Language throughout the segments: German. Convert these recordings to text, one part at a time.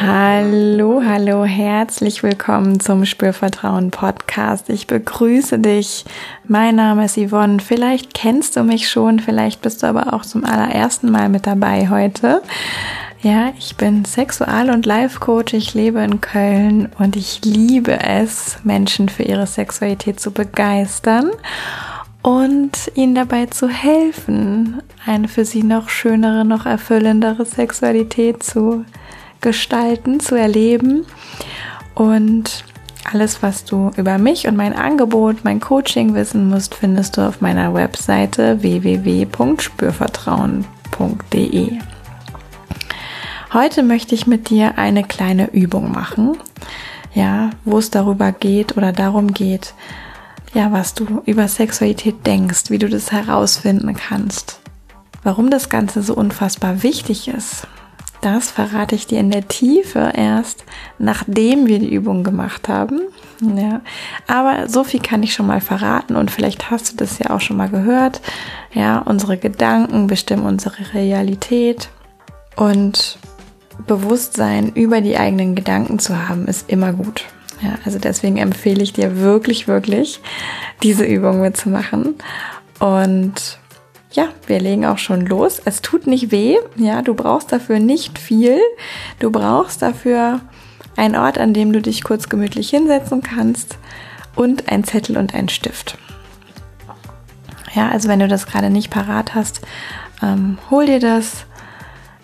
Hallo, hallo, herzlich willkommen zum Spürvertrauen Podcast. Ich begrüße dich. Mein Name ist Yvonne. Vielleicht kennst du mich schon, vielleicht bist du aber auch zum allerersten Mal mit dabei heute. Ja, ich bin Sexual- und Life-Coach. Ich lebe in Köln und ich liebe es, Menschen für ihre Sexualität zu begeistern und ihnen dabei zu helfen, eine für sie noch schönere, noch erfüllendere Sexualität zu gestalten, zu erleben. Und alles, was du über mich und mein Angebot, mein Coaching wissen musst, findest du auf meiner Webseite www.spürvertrauen.de. Heute möchte ich mit dir eine kleine Übung machen, ja, wo es darüber geht oder darum geht, ja, was du über Sexualität denkst, wie du das herausfinden kannst. Warum das Ganze so unfassbar wichtig ist, das verrate ich dir in der Tiefe erst, nachdem wir die Übung gemacht haben. Ja, aber so viel kann ich schon mal verraten und vielleicht hast du das ja auch schon mal gehört. Ja, unsere Gedanken bestimmen unsere Realität und Bewusstsein über die eigenen Gedanken zu haben, ist immer gut. Ja, also deswegen empfehle ich dir wirklich, wirklich, diese Übung mitzumachen. Und ja, wir legen auch schon los. Es tut nicht weh. Ja, du brauchst dafür nicht viel. Du brauchst dafür einen Ort, an dem du dich kurz gemütlich hinsetzen kannst und ein Zettel und ein Stift. Ja, also wenn du das gerade nicht parat hast, ähm, hol dir das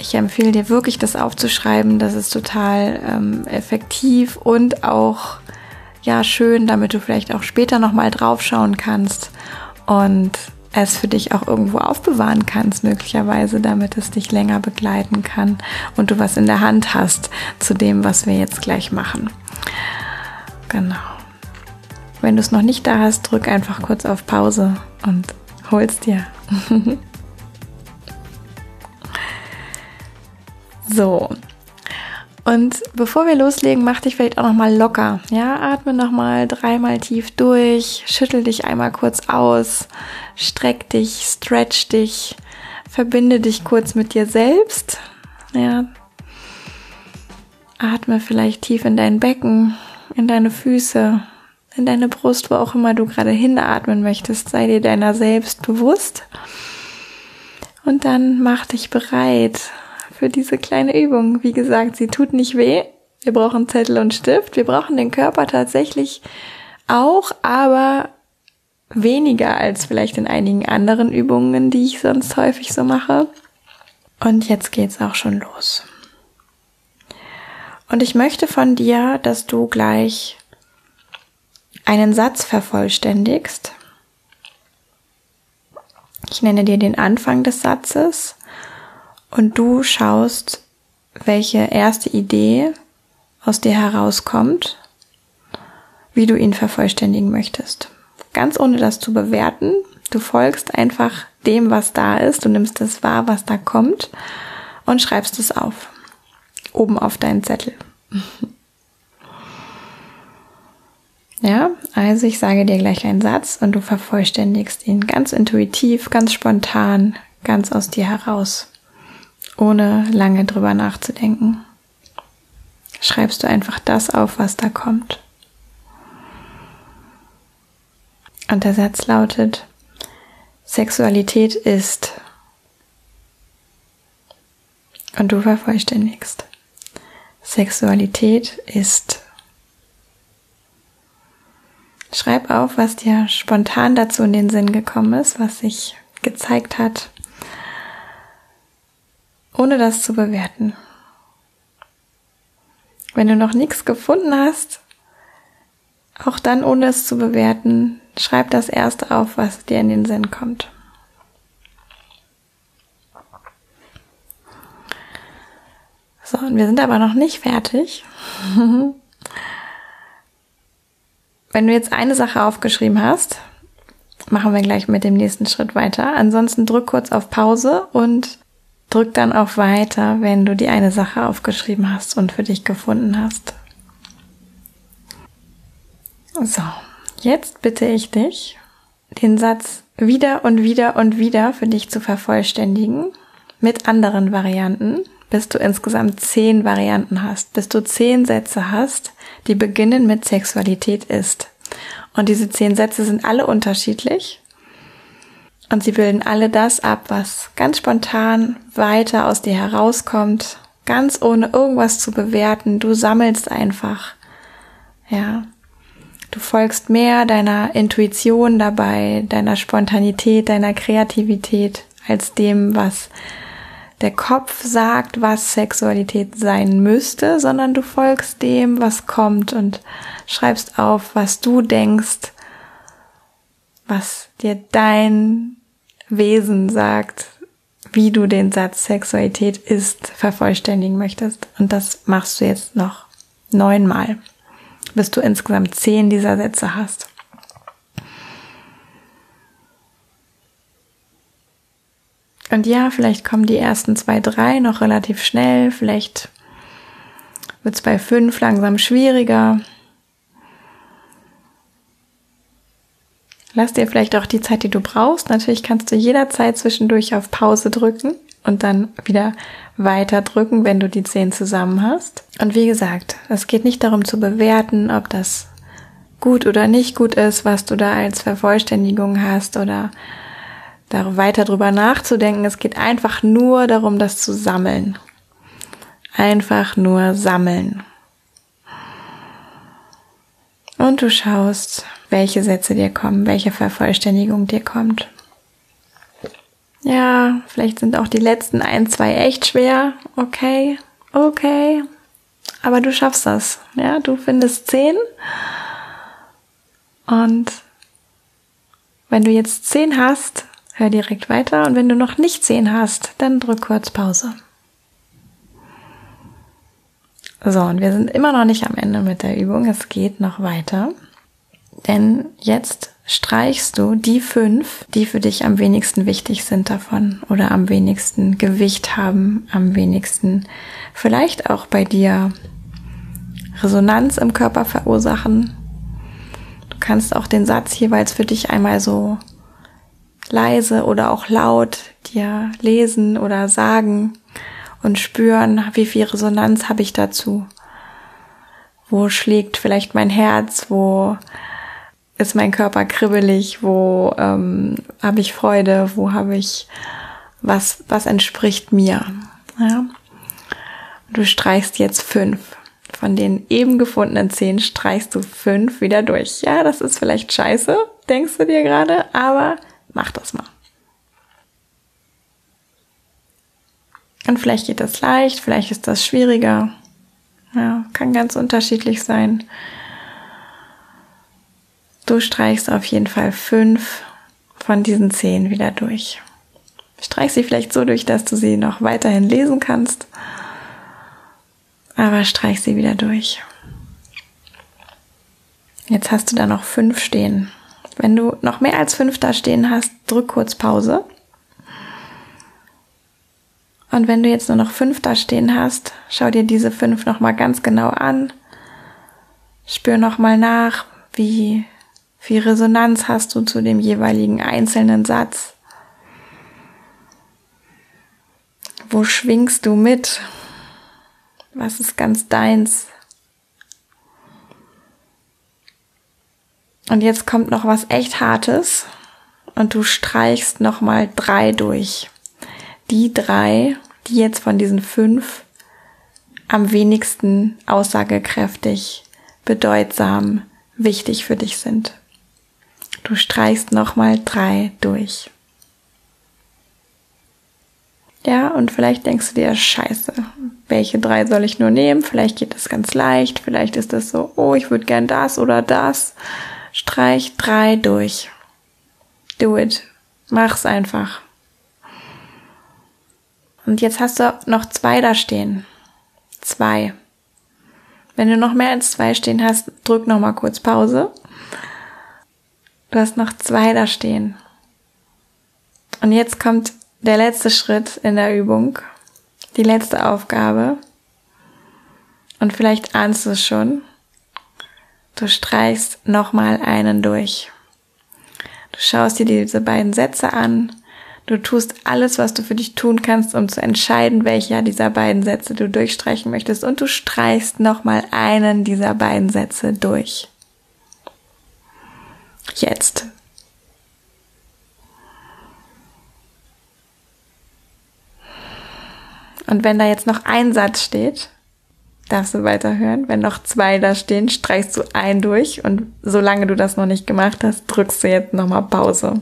ich empfehle dir wirklich, das aufzuschreiben. Das ist total ähm, effektiv und auch ja schön, damit du vielleicht auch später nochmal draufschauen kannst und es für dich auch irgendwo aufbewahren kannst, möglicherweise, damit es dich länger begleiten kann und du was in der Hand hast zu dem, was wir jetzt gleich machen. Genau. Wenn du es noch nicht da hast, drück einfach kurz auf Pause und hol's dir. So. Und bevor wir loslegen, mach dich vielleicht auch noch mal locker. Ja, atme noch mal dreimal tief durch, schüttel dich einmal kurz aus, streck dich, stretch dich, verbinde dich kurz mit dir selbst. Ja. Atme vielleicht tief in dein Becken, in deine Füße, in deine Brust, wo auch immer du gerade hinatmen möchtest. Sei dir deiner selbst bewusst. Und dann mach dich bereit für diese kleine Übung. Wie gesagt, sie tut nicht weh. Wir brauchen Zettel und Stift. Wir brauchen den Körper tatsächlich auch, aber weniger als vielleicht in einigen anderen Übungen, die ich sonst häufig so mache. Und jetzt geht's auch schon los. Und ich möchte von dir, dass du gleich einen Satz vervollständigst. Ich nenne dir den Anfang des Satzes und du schaust, welche erste Idee aus dir herauskommt, wie du ihn vervollständigen möchtest. Ganz ohne das zu bewerten. Du folgst einfach dem, was da ist. Du nimmst das wahr, was da kommt und schreibst es auf. Oben auf deinen Zettel. Ja, also ich sage dir gleich einen Satz und du vervollständigst ihn ganz intuitiv, ganz spontan, ganz aus dir heraus ohne lange drüber nachzudenken. Schreibst du einfach das auf, was da kommt. Und der Satz lautet, Sexualität ist. Und du vervollständigst. Sexualität ist. Schreib auf, was dir spontan dazu in den Sinn gekommen ist, was sich gezeigt hat, ohne das zu bewerten. Wenn du noch nichts gefunden hast, auch dann ohne es zu bewerten, schreib das erste auf, was dir in den Sinn kommt. So, und wir sind aber noch nicht fertig. Wenn du jetzt eine Sache aufgeschrieben hast, machen wir gleich mit dem nächsten Schritt weiter. Ansonsten drück kurz auf Pause und Drück dann auf Weiter, wenn du die eine Sache aufgeschrieben hast und für dich gefunden hast. So, jetzt bitte ich dich, den Satz wieder und wieder und wieder für dich zu vervollständigen mit anderen Varianten. bis du insgesamt zehn Varianten hast, bis du zehn Sätze hast, die beginnen mit Sexualität ist. Und diese zehn Sätze sind alle unterschiedlich. Und sie bilden alle das ab, was ganz spontan weiter aus dir herauskommt, ganz ohne irgendwas zu bewerten. Du sammelst einfach. Ja. Du folgst mehr deiner Intuition dabei, deiner Spontanität, deiner Kreativität, als dem, was der Kopf sagt, was Sexualität sein müsste, sondern du folgst dem, was kommt und schreibst auf, was du denkst, was dir dein Wesen sagt, wie du den Satz Sexualität ist vervollständigen möchtest. Und das machst du jetzt noch neunmal, bis du insgesamt zehn dieser Sätze hast. Und ja, vielleicht kommen die ersten zwei, drei noch relativ schnell, vielleicht wird es bei fünf langsam schwieriger. Lass dir vielleicht auch die Zeit, die du brauchst. Natürlich kannst du jederzeit zwischendurch auf Pause drücken und dann wieder weiter drücken, wenn du die zehn zusammen hast. Und wie gesagt, es geht nicht darum zu bewerten, ob das gut oder nicht gut ist, was du da als Vervollständigung hast oder da weiter drüber nachzudenken. Es geht einfach nur darum, das zu sammeln. Einfach nur sammeln. Und du schaust, welche Sätze dir kommen, welche Vervollständigung dir kommt. Ja, vielleicht sind auch die letzten ein, zwei echt schwer. Okay, okay. Aber du schaffst das. Ja, du findest zehn. Und wenn du jetzt zehn hast, Hör direkt weiter und wenn du noch nicht zehn hast, dann drück kurz Pause. So, und wir sind immer noch nicht am Ende mit der Übung. Es geht noch weiter. Denn jetzt streichst du die fünf, die für dich am wenigsten wichtig sind davon oder am wenigsten Gewicht haben, am wenigsten vielleicht auch bei dir Resonanz im Körper verursachen. Du kannst auch den Satz jeweils für dich einmal so leise oder auch laut dir lesen oder sagen und spüren, wie viel Resonanz habe ich dazu. Wo schlägt vielleicht mein Herz, wo ist mein Körper kribbelig, wo ähm, habe ich Freude, wo habe ich was, was entspricht mir. Ja? Du streichst jetzt fünf. Von den eben gefundenen zehn streichst du fünf wieder durch. Ja, das ist vielleicht scheiße, denkst du dir gerade, aber mach das mal. Und vielleicht geht das leicht, vielleicht ist das schwieriger. Ja, kann ganz unterschiedlich sein. Du streichst auf jeden Fall fünf von diesen zehn wieder durch. Streich sie vielleicht so durch, dass du sie noch weiterhin lesen kannst. Aber streich sie wieder durch. Jetzt hast du da noch fünf stehen. Wenn du noch mehr als fünf da stehen hast, drück kurz Pause. Und wenn du jetzt nur noch fünf da stehen hast, schau dir diese fünf nochmal ganz genau an. Spür nochmal nach, wie viel Resonanz hast du zu dem jeweiligen einzelnen Satz. Wo schwingst du mit? Was ist ganz deins? Und jetzt kommt noch was echt Hartes und du streichst nochmal drei durch. Die drei, die jetzt von diesen fünf am wenigsten aussagekräftig, bedeutsam, wichtig für dich sind. Du streichst nochmal drei durch. Ja, und vielleicht denkst du dir, scheiße, welche drei soll ich nur nehmen? Vielleicht geht das ganz leicht, vielleicht ist das so, oh, ich würde gern das oder das. Streich drei durch. Do it. Mach's einfach. Und jetzt hast du noch zwei da stehen. Zwei. Wenn du noch mehr als zwei stehen hast, drück noch mal kurz Pause. Du hast noch zwei da stehen. Und jetzt kommt der letzte Schritt in der Übung. Die letzte Aufgabe. Und vielleicht ahnst du es schon. Du streichst nochmal einen durch. Du schaust dir diese beiden Sätze an. Du tust alles, was du für dich tun kannst, um zu entscheiden, welcher dieser beiden Sätze du durchstreichen möchtest. Und du streichst nochmal einen dieser beiden Sätze durch. Jetzt. Und wenn da jetzt noch ein Satz steht, darfst du weiterhören. Wenn noch zwei da stehen, streichst du einen durch und solange du das noch nicht gemacht hast, drückst du jetzt nochmal Pause.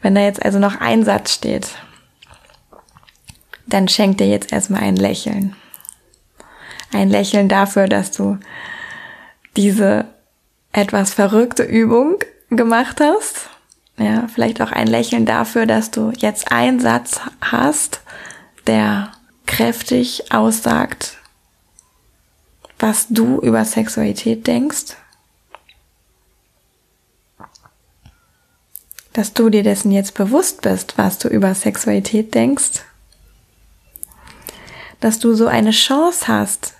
Wenn da jetzt also noch ein Satz steht, dann schenk dir jetzt erstmal ein Lächeln. Ein Lächeln dafür, dass du diese etwas verrückte Übung gemacht hast. Ja, vielleicht auch ein Lächeln dafür, dass du jetzt einen Satz hast, der kräftig aussagt, was du über Sexualität denkst. Dass du dir dessen jetzt bewusst bist, was du über Sexualität denkst. Dass du so eine Chance hast,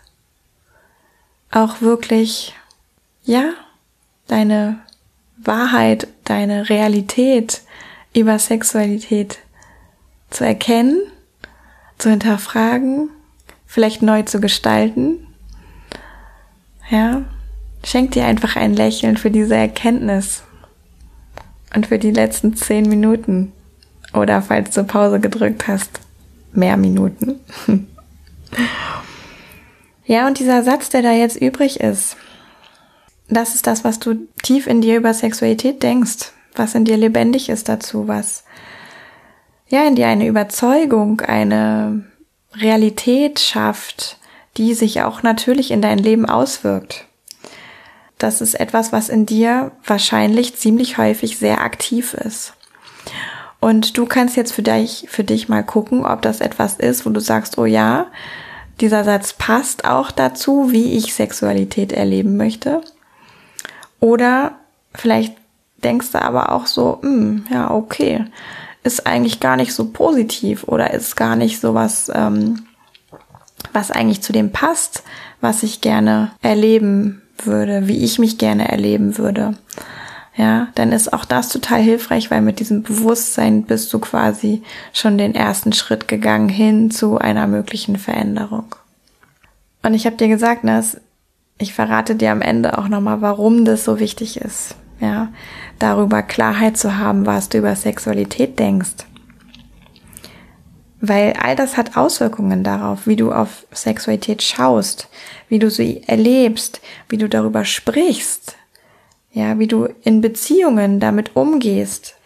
auch wirklich, ja, deine Wahrheit, deine Realität über Sexualität zu erkennen, zu hinterfragen, vielleicht neu zu gestalten. Ja, schenk dir einfach ein Lächeln für diese Erkenntnis und für die letzten zehn Minuten oder falls du Pause gedrückt hast, mehr Minuten. ja, und dieser Satz, der da jetzt übrig ist, das ist das, was du tief in dir über Sexualität denkst, was in dir lebendig ist dazu, was ja in dir eine Überzeugung, eine Realität schafft, die sich auch natürlich in dein Leben auswirkt. Das ist etwas, was in dir wahrscheinlich ziemlich häufig sehr aktiv ist. Und du kannst jetzt für dich, für dich mal gucken, ob das etwas ist, wo du sagst, oh ja, dieser Satz passt auch dazu, wie ich Sexualität erleben möchte. Oder vielleicht denkst du aber auch so, hm, ja, okay, ist eigentlich gar nicht so positiv oder ist gar nicht so was, ähm, was eigentlich zu dem passt, was ich gerne erleben würde, wie ich mich gerne erleben würde. Ja, dann ist auch das total hilfreich, weil mit diesem Bewusstsein bist du quasi schon den ersten Schritt gegangen hin zu einer möglichen Veränderung. Und ich habe dir gesagt, dass ich verrate dir am Ende auch nochmal, warum das so wichtig ist. Ja, darüber Klarheit zu haben, was du über Sexualität denkst. Weil all das hat Auswirkungen darauf, wie du auf Sexualität schaust, wie du sie erlebst, wie du darüber sprichst, ja, wie du in Beziehungen damit umgehst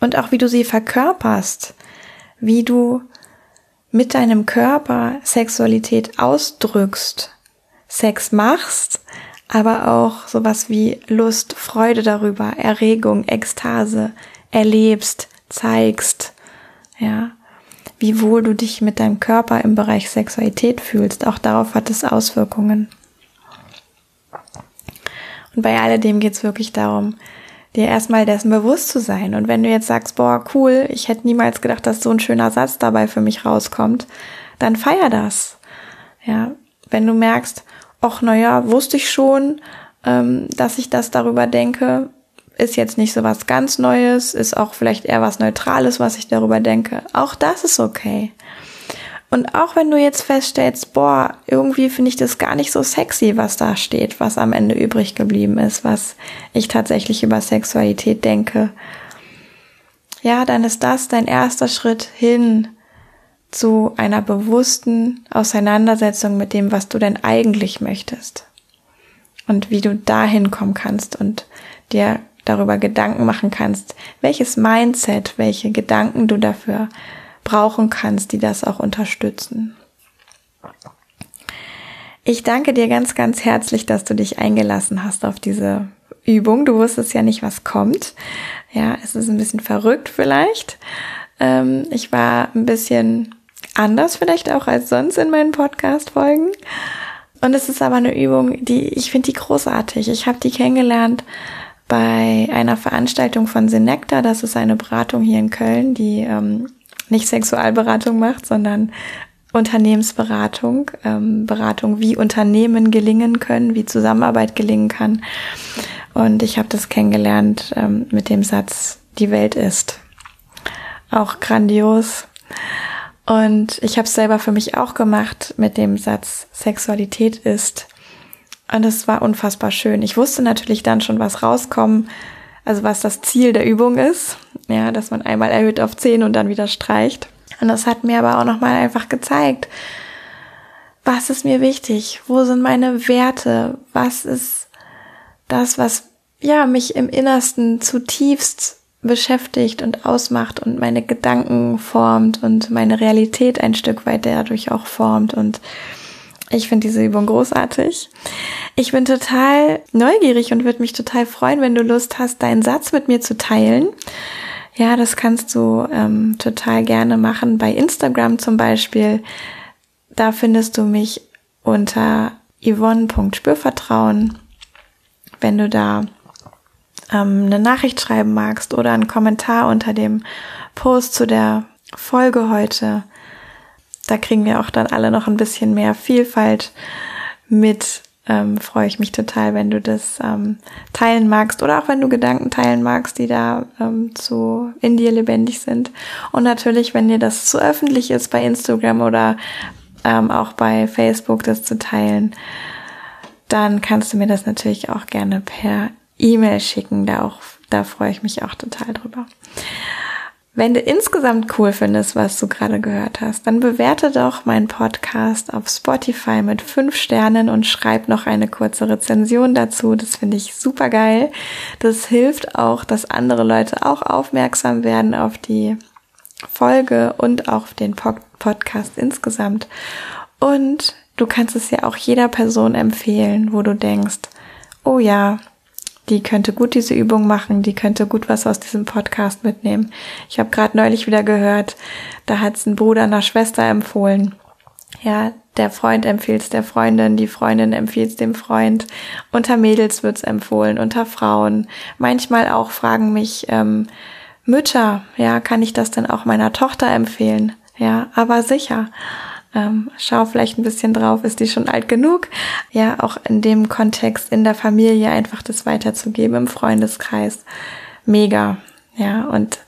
und auch wie du sie verkörperst, wie du mit deinem Körper Sexualität ausdrückst Sex machst, aber auch sowas wie Lust, Freude darüber, Erregung, Ekstase erlebst, zeigst, ja, wie wohl du dich mit deinem Körper im Bereich Sexualität fühlst, auch darauf hat es Auswirkungen. Und bei alledem geht es wirklich darum, dir erstmal dessen bewusst zu sein. Und wenn du jetzt sagst, boah, cool, ich hätte niemals gedacht, dass so ein schöner Satz dabei für mich rauskommt, dann feier das. Ja, wenn du merkst, ach naja, wusste ich schon, ähm, dass ich das darüber denke, ist jetzt nicht so was ganz Neues, ist auch vielleicht eher was Neutrales, was ich darüber denke. Auch das ist okay. Und auch wenn du jetzt feststellst, boah, irgendwie finde ich das gar nicht so sexy, was da steht, was am Ende übrig geblieben ist, was ich tatsächlich über Sexualität denke. Ja, dann ist das dein erster Schritt hin zu einer bewussten Auseinandersetzung mit dem, was du denn eigentlich möchtest. Und wie du dahin kommen kannst und dir darüber Gedanken machen kannst, welches Mindset, welche Gedanken du dafür brauchen kannst, die das auch unterstützen. Ich danke dir ganz, ganz herzlich, dass du dich eingelassen hast auf diese Übung. Du wusstest ja nicht, was kommt. Ja, es ist ein bisschen verrückt vielleicht. Ähm, ich war ein bisschen anders vielleicht auch als sonst in meinen Podcast-Folgen. Und es ist aber eine Übung, die ich finde die großartig. Ich habe die kennengelernt bei einer Veranstaltung von Senecta. Das ist eine Beratung hier in Köln, die ähm, nicht Sexualberatung macht, sondern Unternehmensberatung, ähm, Beratung, wie Unternehmen gelingen können, wie Zusammenarbeit gelingen kann. Und ich habe das kennengelernt ähm, mit dem Satz, die Welt ist. auch grandios. Und ich habe es selber für mich auch gemacht mit dem Satz Sexualität ist. Und es war unfassbar schön. Ich wusste natürlich dann schon, was rauskommen, also was das Ziel der Übung ist. Ja, dass man einmal erhöht auf 10 und dann wieder streicht. Und das hat mir aber auch nochmal einfach gezeigt, was ist mir wichtig? Wo sind meine Werte? Was ist das, was ja mich im Innersten zutiefst beschäftigt und ausmacht und meine Gedanken formt und meine Realität ein Stück weit dadurch auch formt und ich finde diese Übung großartig. Ich bin total neugierig und würde mich total freuen, wenn du Lust hast, deinen Satz mit mir zu teilen. Ja, das kannst du ähm, total gerne machen bei Instagram zum Beispiel. Da findest du mich unter yvonne.spürvertrauen. Wenn du da ähm, eine Nachricht schreiben magst oder einen Kommentar unter dem Post zu der Folge heute, da kriegen wir auch dann alle noch ein bisschen mehr Vielfalt mit. Ähm, freue ich mich total, wenn du das ähm, teilen magst oder auch wenn du Gedanken teilen magst, die da ähm, zu in dir lebendig sind. Und natürlich, wenn dir das zu öffentlich ist bei Instagram oder ähm, auch bei Facebook, das zu teilen, dann kannst du mir das natürlich auch gerne per E-Mail schicken. Da auch, da freue ich mich auch total drüber. Wenn du insgesamt cool findest, was du gerade gehört hast, dann bewerte doch meinen Podcast auf Spotify mit fünf Sternen und schreib noch eine kurze Rezension dazu. Das finde ich super geil. Das hilft auch, dass andere Leute auch aufmerksam werden auf die Folge und auch auf den Podcast insgesamt. Und du kannst es ja auch jeder Person empfehlen, wo du denkst, oh ja, die könnte gut diese Übung machen, die könnte gut was aus diesem Podcast mitnehmen. Ich habe gerade neulich wieder gehört, da hat es ein Bruder einer Schwester empfohlen. Ja, der Freund empfiehlt es der Freundin, die Freundin empfiehlt es dem Freund. Unter Mädels wird's empfohlen, unter Frauen. Manchmal auch fragen mich ähm, Mütter, ja, kann ich das denn auch meiner Tochter empfehlen? Ja, aber sicher. Ähm, schau vielleicht ein bisschen drauf, ist die schon alt genug? Ja, auch in dem Kontext in der Familie einfach das weiterzugeben, im Freundeskreis. Mega. Ja, und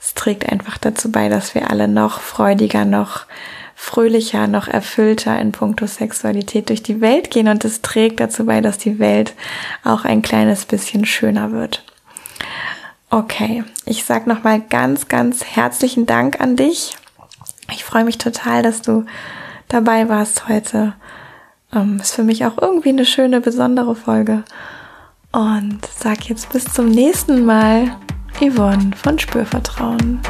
es trägt einfach dazu bei, dass wir alle noch freudiger, noch fröhlicher, noch erfüllter in puncto Sexualität durch die Welt gehen und es trägt dazu bei, dass die Welt auch ein kleines bisschen schöner wird. Okay, ich sag noch mal ganz, ganz herzlichen Dank an dich ich freue mich total, dass du dabei warst heute. Ähm, ist für mich auch irgendwie eine schöne, besondere Folge. Und sag jetzt bis zum nächsten Mal, Yvonne von Spürvertrauen.